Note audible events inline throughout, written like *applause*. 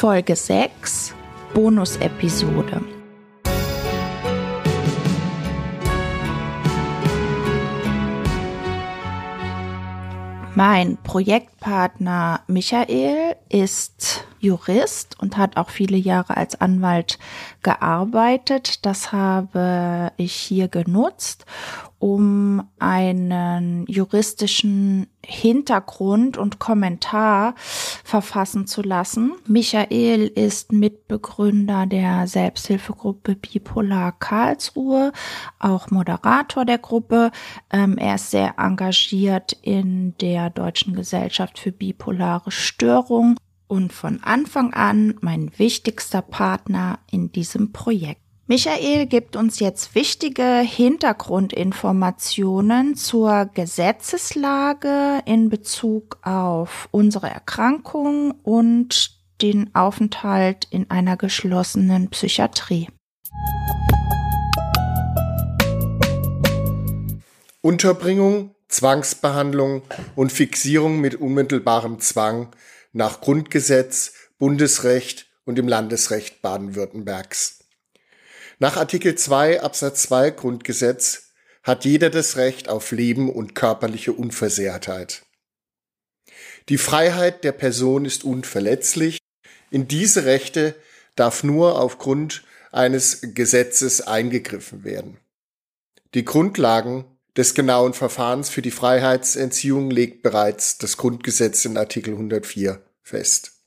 Folge 6 Bonus-Episode. Mein Projektpartner Michael ist Jurist und hat auch viele Jahre als Anwalt gearbeitet. Das habe ich hier genutzt, um einen juristischen Hintergrund und Kommentar verfassen zu lassen. Michael ist Mitbegründer der Selbsthilfegruppe Bipolar Karlsruhe, auch Moderator der Gruppe. Ähm, er ist sehr engagiert in der Deutschen Gesellschaft für bipolare Störung und von Anfang an mein wichtigster Partner in diesem Projekt. Michael gibt uns jetzt wichtige Hintergrundinformationen zur Gesetzeslage in Bezug auf unsere Erkrankung und den Aufenthalt in einer geschlossenen Psychiatrie. Unterbringung, Zwangsbehandlung und Fixierung mit unmittelbarem Zwang nach Grundgesetz, Bundesrecht und dem Landesrecht Baden-Württembergs. Nach Artikel 2 Absatz 2 Grundgesetz hat jeder das Recht auf Leben und körperliche Unversehrtheit. Die Freiheit der Person ist unverletzlich. In diese Rechte darf nur aufgrund eines Gesetzes eingegriffen werden. Die Grundlagen des genauen Verfahrens für die Freiheitsentziehung legt bereits das Grundgesetz in Artikel 104 fest.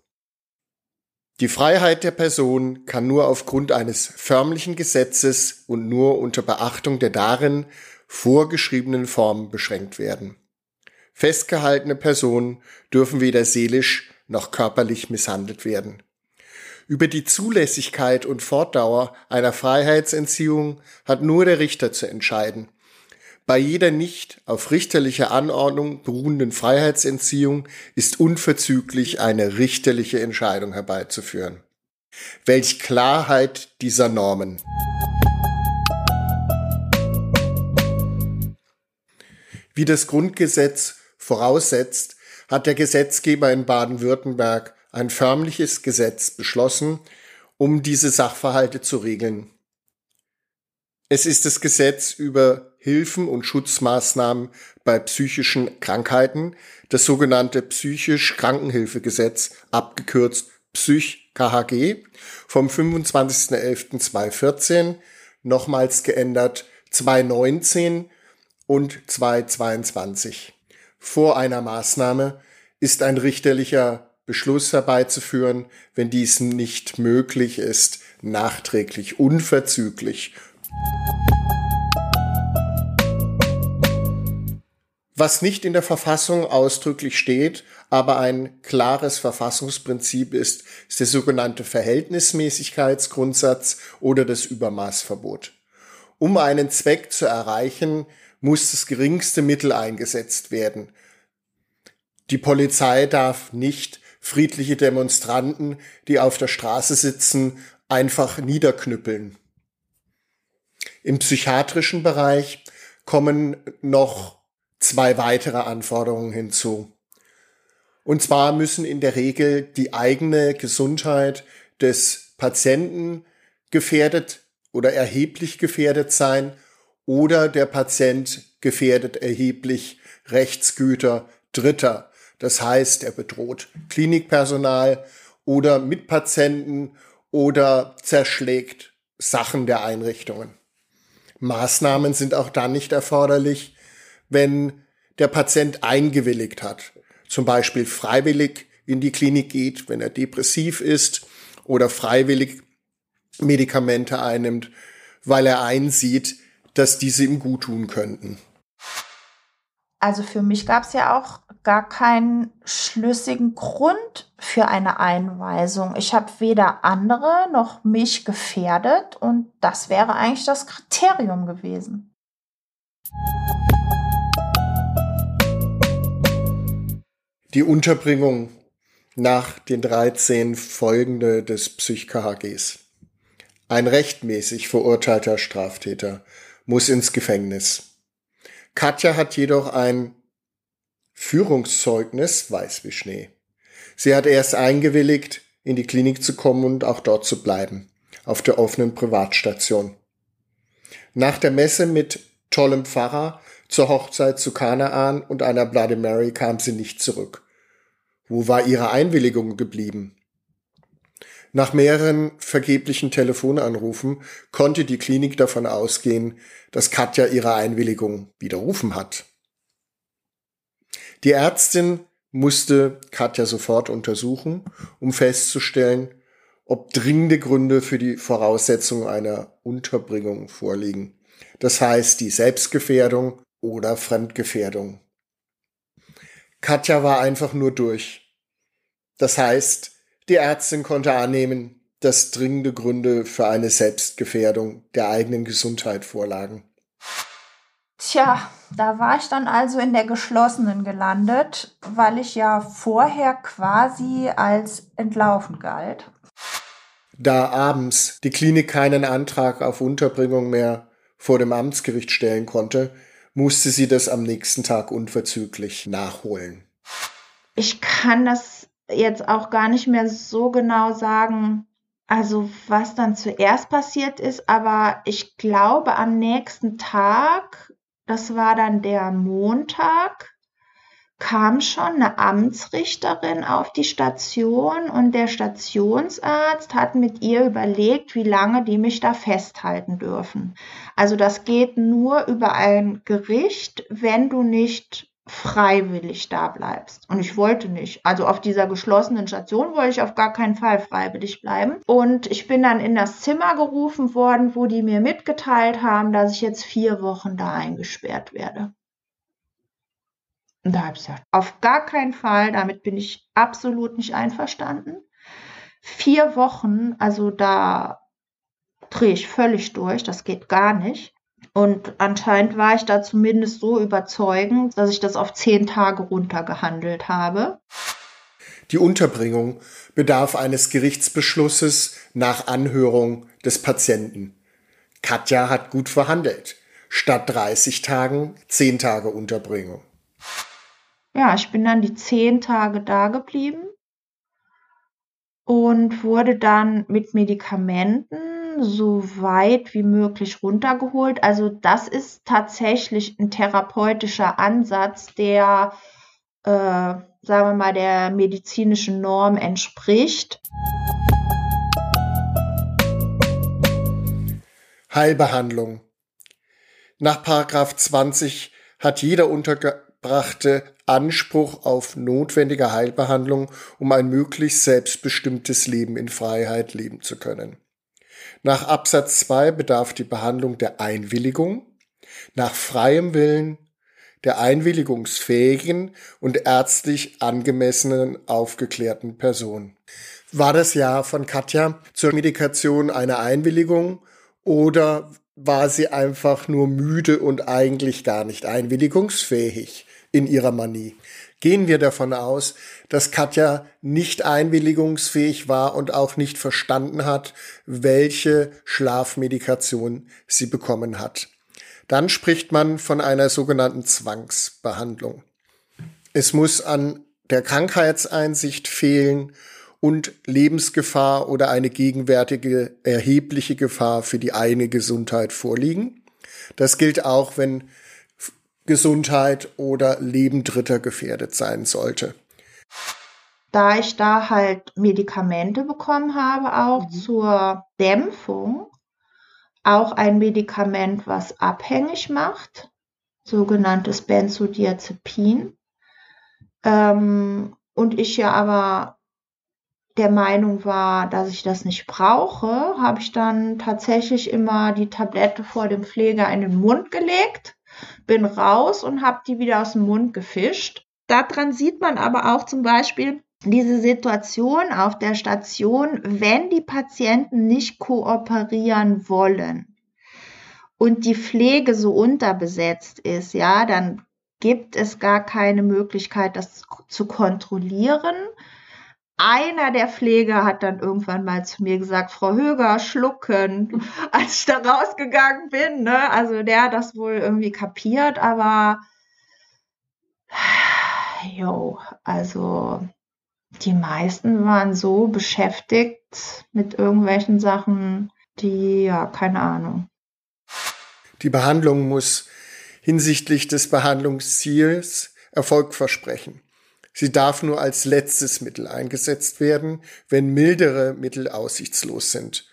Die Freiheit der Person kann nur aufgrund eines förmlichen Gesetzes und nur unter Beachtung der darin vorgeschriebenen Formen beschränkt werden. Festgehaltene Personen dürfen weder seelisch noch körperlich misshandelt werden. Über die Zulässigkeit und Fortdauer einer Freiheitsentziehung hat nur der Richter zu entscheiden bei jeder nicht auf richterlicher Anordnung beruhenden Freiheitsentziehung ist unverzüglich eine richterliche Entscheidung herbeizuführen. Welch Klarheit dieser Normen. Wie das Grundgesetz voraussetzt, hat der Gesetzgeber in Baden-Württemberg ein förmliches Gesetz beschlossen, um diese Sachverhalte zu regeln. Es ist das Gesetz über Hilfen und Schutzmaßnahmen bei psychischen Krankheiten, das sogenannte Psychisch Krankenhilfegesetz, abgekürzt Psych-KHG, vom 25.11.2014, nochmals geändert 2019 und 2022. Vor einer Maßnahme ist ein richterlicher Beschluss herbeizuführen, wenn dies nicht möglich ist, nachträglich, unverzüglich Was nicht in der Verfassung ausdrücklich steht, aber ein klares Verfassungsprinzip ist, ist der sogenannte Verhältnismäßigkeitsgrundsatz oder das Übermaßverbot. Um einen Zweck zu erreichen, muss das geringste Mittel eingesetzt werden. Die Polizei darf nicht friedliche Demonstranten, die auf der Straße sitzen, einfach niederknüppeln. Im psychiatrischen Bereich kommen noch zwei weitere Anforderungen hinzu. Und zwar müssen in der Regel die eigene Gesundheit des Patienten gefährdet oder erheblich gefährdet sein oder der Patient gefährdet erheblich Rechtsgüter Dritter. Das heißt, er bedroht Klinikpersonal oder Mitpatienten oder zerschlägt Sachen der Einrichtungen. Maßnahmen sind auch dann nicht erforderlich, wenn der Patient eingewilligt hat, zum Beispiel freiwillig in die Klinik geht, wenn er depressiv ist oder freiwillig Medikamente einnimmt, weil er einsieht, dass diese ihm gut tun könnten. Also für mich gab es ja auch gar keinen schlüssigen Grund für eine Einweisung. Ich habe weder andere noch mich gefährdet und das wäre eigentlich das Kriterium gewesen. Die Unterbringung nach den 13 Folgende des Psych-KHGs. Ein rechtmäßig verurteilter Straftäter muss ins Gefängnis. Katja hat jedoch ein Führungszeugnis weiß wie Schnee. Sie hat erst eingewilligt, in die Klinik zu kommen und auch dort zu bleiben, auf der offenen Privatstation. Nach der Messe mit tollem Pfarrer zur Hochzeit zu Kanaan und einer Bloody Mary kam sie nicht zurück. Wo war ihre Einwilligung geblieben? Nach mehreren vergeblichen Telefonanrufen konnte die Klinik davon ausgehen, dass Katja ihre Einwilligung widerrufen hat. Die Ärztin musste Katja sofort untersuchen, um festzustellen, ob dringende Gründe für die Voraussetzung einer Unterbringung vorliegen. Das heißt die Selbstgefährdung oder Fremdgefährdung. Katja war einfach nur durch. Das heißt, die Ärztin konnte annehmen, dass dringende Gründe für eine Selbstgefährdung der eigenen Gesundheit vorlagen. Tja, da war ich dann also in der geschlossenen gelandet, weil ich ja vorher quasi als entlaufen galt. Da abends die Klinik keinen Antrag auf Unterbringung mehr vor dem Amtsgericht stellen konnte, musste sie das am nächsten Tag unverzüglich nachholen. Ich kann das jetzt auch gar nicht mehr so genau sagen, also was dann zuerst passiert ist, aber ich glaube am nächsten Tag das war dann der Montag, kam schon eine Amtsrichterin auf die Station und der Stationsarzt hat mit ihr überlegt, wie lange die mich da festhalten dürfen. Also das geht nur über ein Gericht, wenn du nicht freiwillig da bleibst. Und ich wollte nicht. Also auf dieser geschlossenen Station wollte ich auf gar keinen Fall freiwillig bleiben. Und ich bin dann in das Zimmer gerufen worden, wo die mir mitgeteilt haben, dass ich jetzt vier Wochen da eingesperrt werde. Und da habe ich gesagt, auf gar keinen Fall, damit bin ich absolut nicht einverstanden. Vier Wochen, also da drehe ich völlig durch, das geht gar nicht. Und anscheinend war ich da zumindest so überzeugend, dass ich das auf zehn Tage runtergehandelt habe. Die Unterbringung bedarf eines Gerichtsbeschlusses nach Anhörung des Patienten. Katja hat gut verhandelt. Statt 30 Tagen 10 Tage Unterbringung. Ja, ich bin dann die 10 Tage da geblieben und wurde dann mit Medikamenten so weit wie möglich runtergeholt. Also das ist tatsächlich ein therapeutischer Ansatz, der, äh, sagen wir mal, der medizinischen Norm entspricht. Heilbehandlung. Nach Paragraph 20 hat jeder Untergebrachte Anspruch auf notwendige Heilbehandlung, um ein möglichst selbstbestimmtes Leben in Freiheit leben zu können. Nach Absatz 2 bedarf die Behandlung der Einwilligung, nach freiem Willen der einwilligungsfähigen und ärztlich angemessenen aufgeklärten Person. War das Ja von Katja zur Medikation eine Einwilligung oder war sie einfach nur müde und eigentlich gar nicht einwilligungsfähig in ihrer Manie? gehen wir davon aus, dass Katja nicht einwilligungsfähig war und auch nicht verstanden hat, welche Schlafmedikation sie bekommen hat. Dann spricht man von einer sogenannten Zwangsbehandlung. Es muss an der Krankheitseinsicht fehlen und Lebensgefahr oder eine gegenwärtige erhebliche Gefahr für die eigene Gesundheit vorliegen. Das gilt auch, wenn Gesundheit oder Leben Dritter gefährdet sein sollte. Da ich da halt Medikamente bekommen habe, auch mhm. zur Dämpfung, auch ein Medikament, was abhängig macht, sogenanntes Benzodiazepin. Ähm, und ich ja aber der Meinung war, dass ich das nicht brauche, habe ich dann tatsächlich immer die Tablette vor dem Pfleger in den Mund gelegt bin raus und habe die wieder aus dem Mund gefischt. Daran sieht man aber auch zum Beispiel diese Situation auf der Station, wenn die Patienten nicht kooperieren wollen und die Pflege so unterbesetzt ist, ja, dann gibt es gar keine Möglichkeit, das zu kontrollieren einer der Pfleger hat dann irgendwann mal zu mir gesagt, Frau Höger, schlucken, *laughs* als ich da rausgegangen bin. Ne? Also der hat das wohl irgendwie kapiert, aber *sighs* jo, also die meisten waren so beschäftigt mit irgendwelchen Sachen, die, ja, keine Ahnung. Die Behandlung muss hinsichtlich des Behandlungsziels Erfolg versprechen. Sie darf nur als letztes Mittel eingesetzt werden, wenn mildere Mittel aussichtslos sind.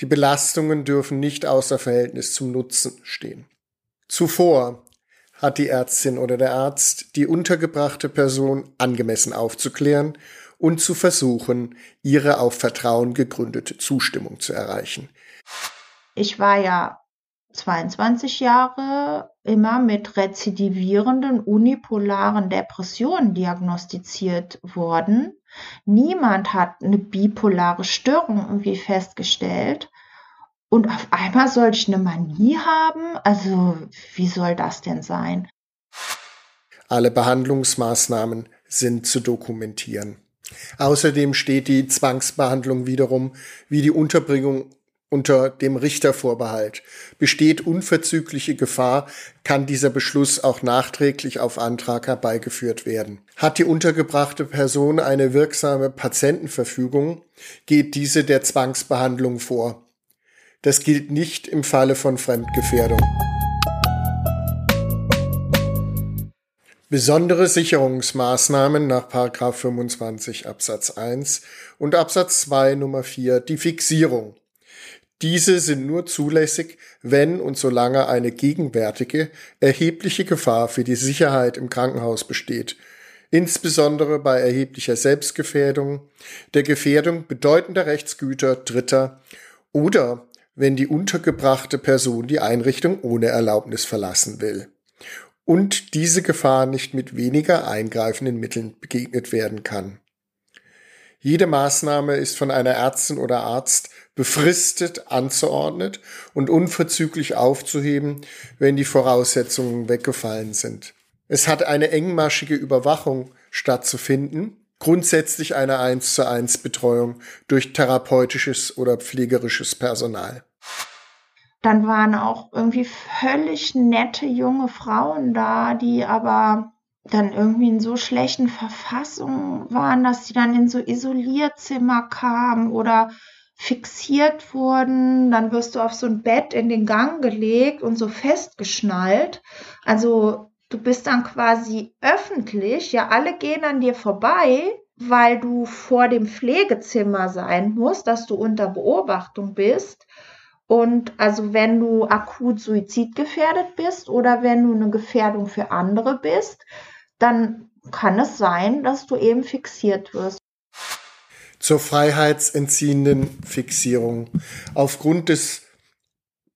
Die Belastungen dürfen nicht außer Verhältnis zum Nutzen stehen. Zuvor hat die Ärztin oder der Arzt die untergebrachte Person angemessen aufzuklären und zu versuchen, ihre auf Vertrauen gegründete Zustimmung zu erreichen. Ich war ja 22 Jahre immer mit rezidivierenden unipolaren Depressionen diagnostiziert worden. Niemand hat eine bipolare Störung irgendwie festgestellt. Und auf einmal soll ich eine Manie haben? Also, wie soll das denn sein? Alle Behandlungsmaßnahmen sind zu dokumentieren. Außerdem steht die Zwangsbehandlung wiederum wie die Unterbringung unter dem Richtervorbehalt. Besteht unverzügliche Gefahr, kann dieser Beschluss auch nachträglich auf Antrag herbeigeführt werden. Hat die untergebrachte Person eine wirksame Patientenverfügung, geht diese der Zwangsbehandlung vor. Das gilt nicht im Falle von Fremdgefährdung. Besondere Sicherungsmaßnahmen nach 25 Absatz 1 und Absatz 2 Nummer 4 die Fixierung. Diese sind nur zulässig, wenn und solange eine gegenwärtige, erhebliche Gefahr für die Sicherheit im Krankenhaus besteht, insbesondere bei erheblicher Selbstgefährdung, der Gefährdung bedeutender Rechtsgüter Dritter oder wenn die untergebrachte Person die Einrichtung ohne Erlaubnis verlassen will und diese Gefahr nicht mit weniger eingreifenden Mitteln begegnet werden kann. Jede Maßnahme ist von einer Ärztin oder Arzt befristet anzuordnet und unverzüglich aufzuheben, wenn die Voraussetzungen weggefallen sind. Es hat eine engmaschige Überwachung stattzufinden, grundsätzlich eine 1 zu 1 Betreuung durch therapeutisches oder pflegerisches Personal. Dann waren auch irgendwie völlig nette junge Frauen da, die aber dann irgendwie in so schlechten Verfassungen waren, dass sie dann in so Isolierzimmer kamen oder fixiert wurden, dann wirst du auf so ein Bett in den Gang gelegt und so festgeschnallt. Also du bist dann quasi öffentlich, ja, alle gehen an dir vorbei, weil du vor dem Pflegezimmer sein musst, dass du unter Beobachtung bist. Und also wenn du akut suizidgefährdet bist oder wenn du eine Gefährdung für andere bist, dann kann es sein, dass du eben fixiert wirst zur freiheitsentziehenden Fixierung. Aufgrund des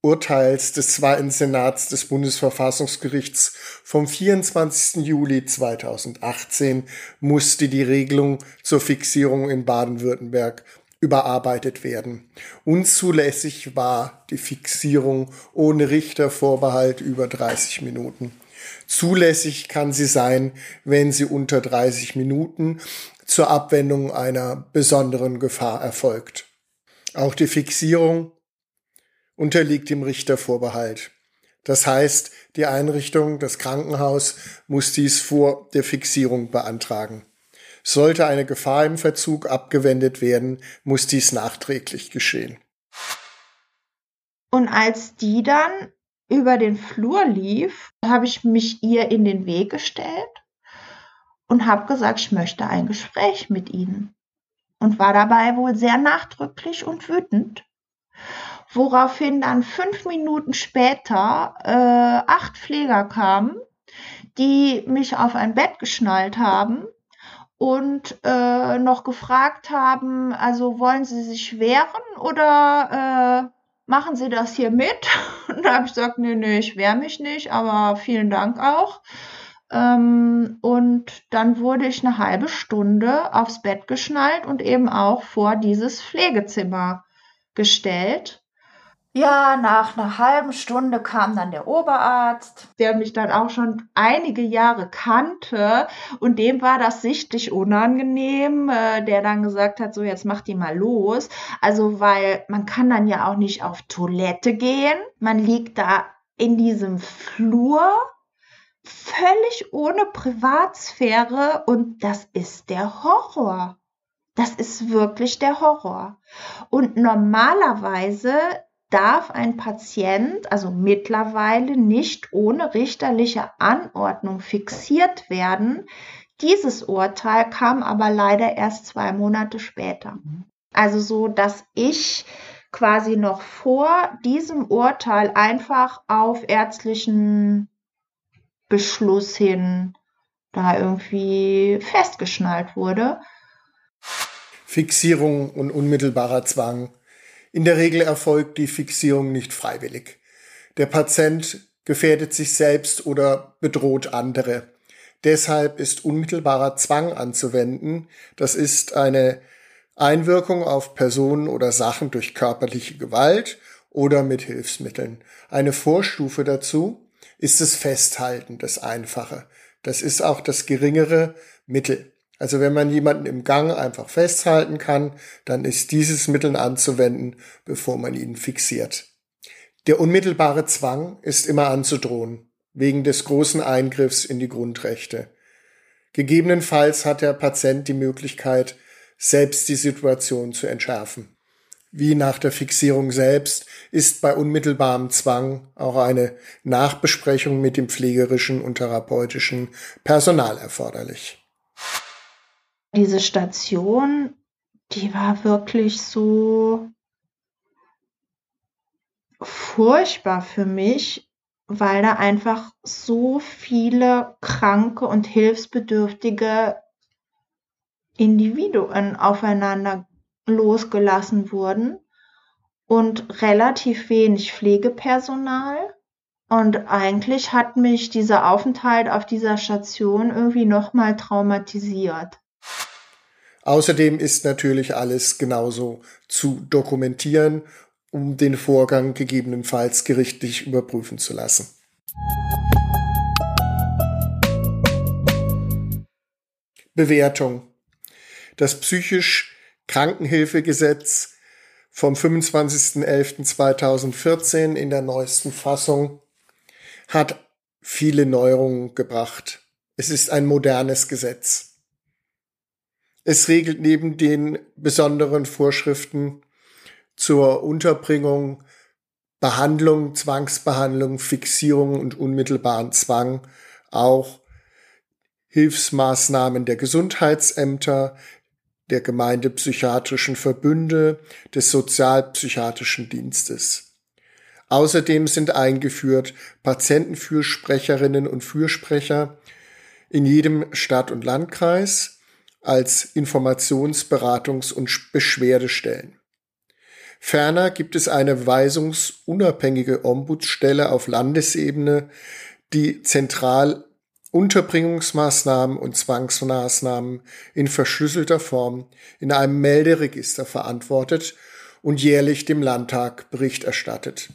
Urteils des Zweiten Senats des Bundesverfassungsgerichts vom 24. Juli 2018 musste die Regelung zur Fixierung in Baden-Württemberg überarbeitet werden. Unzulässig war die Fixierung ohne Richtervorbehalt über 30 Minuten. Zulässig kann sie sein, wenn sie unter 30 Minuten zur Abwendung einer besonderen Gefahr erfolgt. Auch die Fixierung unterliegt dem Richtervorbehalt. Das heißt, die Einrichtung, das Krankenhaus muss dies vor der Fixierung beantragen. Sollte eine Gefahr im Verzug abgewendet werden, muss dies nachträglich geschehen. Und als die dann über den Flur lief, habe ich mich ihr in den Weg gestellt und habe gesagt, ich möchte ein Gespräch mit Ihnen. Und war dabei wohl sehr nachdrücklich und wütend. Woraufhin dann fünf Minuten später äh, acht Pfleger kamen, die mich auf ein Bett geschnallt haben und äh, noch gefragt haben, also wollen Sie sich wehren oder äh, machen Sie das hier mit? *laughs* Und da habe ich gesagt, nee, nee, ich wehre mich nicht, aber vielen Dank auch. Ähm, und dann wurde ich eine halbe Stunde aufs Bett geschnallt und eben auch vor dieses Pflegezimmer gestellt. Ja, nach einer halben Stunde kam dann der Oberarzt, der mich dann auch schon einige Jahre kannte und dem war das sichtlich unangenehm, äh, der dann gesagt hat, so jetzt mach die mal los. Also, weil man kann dann ja auch nicht auf Toilette gehen. Man liegt da in diesem Flur völlig ohne Privatsphäre und das ist der Horror. Das ist wirklich der Horror. Und normalerweise darf ein Patient, also mittlerweile nicht ohne richterliche Anordnung fixiert werden. Dieses Urteil kam aber leider erst zwei Monate später. Also so, dass ich quasi noch vor diesem Urteil einfach auf ärztlichen Beschluss hin da irgendwie festgeschnallt wurde. Fixierung und unmittelbarer Zwang. In der Regel erfolgt die Fixierung nicht freiwillig. Der Patient gefährdet sich selbst oder bedroht andere. Deshalb ist unmittelbarer Zwang anzuwenden. Das ist eine Einwirkung auf Personen oder Sachen durch körperliche Gewalt oder mit Hilfsmitteln. Eine Vorstufe dazu ist das Festhalten, das Einfache. Das ist auch das geringere Mittel. Also wenn man jemanden im Gang einfach festhalten kann, dann ist dieses Mittel anzuwenden, bevor man ihn fixiert. Der unmittelbare Zwang ist immer anzudrohen, wegen des großen Eingriffs in die Grundrechte. Gegebenenfalls hat der Patient die Möglichkeit, selbst die Situation zu entschärfen. Wie nach der Fixierung selbst ist bei unmittelbarem Zwang auch eine Nachbesprechung mit dem pflegerischen und therapeutischen Personal erforderlich. Diese Station, die war wirklich so furchtbar für mich, weil da einfach so viele kranke und hilfsbedürftige Individuen aufeinander losgelassen wurden und relativ wenig Pflegepersonal. Und eigentlich hat mich dieser Aufenthalt auf dieser Station irgendwie nochmal traumatisiert. Außerdem ist natürlich alles genauso zu dokumentieren, um den Vorgang gegebenenfalls gerichtlich überprüfen zu lassen. Bewertung das psychisch Krankenhilfegesetz vom 25.11.2014 in der neuesten Fassung hat viele Neuerungen gebracht. Es ist ein modernes Gesetz. Es regelt neben den besonderen Vorschriften zur Unterbringung, Behandlung, Zwangsbehandlung, Fixierung und unmittelbaren Zwang auch Hilfsmaßnahmen der Gesundheitsämter, der gemeindepsychiatrischen Verbünde des Sozialpsychiatrischen Dienstes. Außerdem sind eingeführt Patientenfürsprecherinnen und Fürsprecher in jedem Stadt- und Landkreis als Informations-, Beratungs- und Beschwerdestellen. Ferner gibt es eine weisungsunabhängige Ombudsstelle auf Landesebene, die zentral Unterbringungsmaßnahmen und Zwangsmaßnahmen in verschlüsselter Form in einem Melderegister verantwortet und jährlich dem Landtag Bericht erstattet.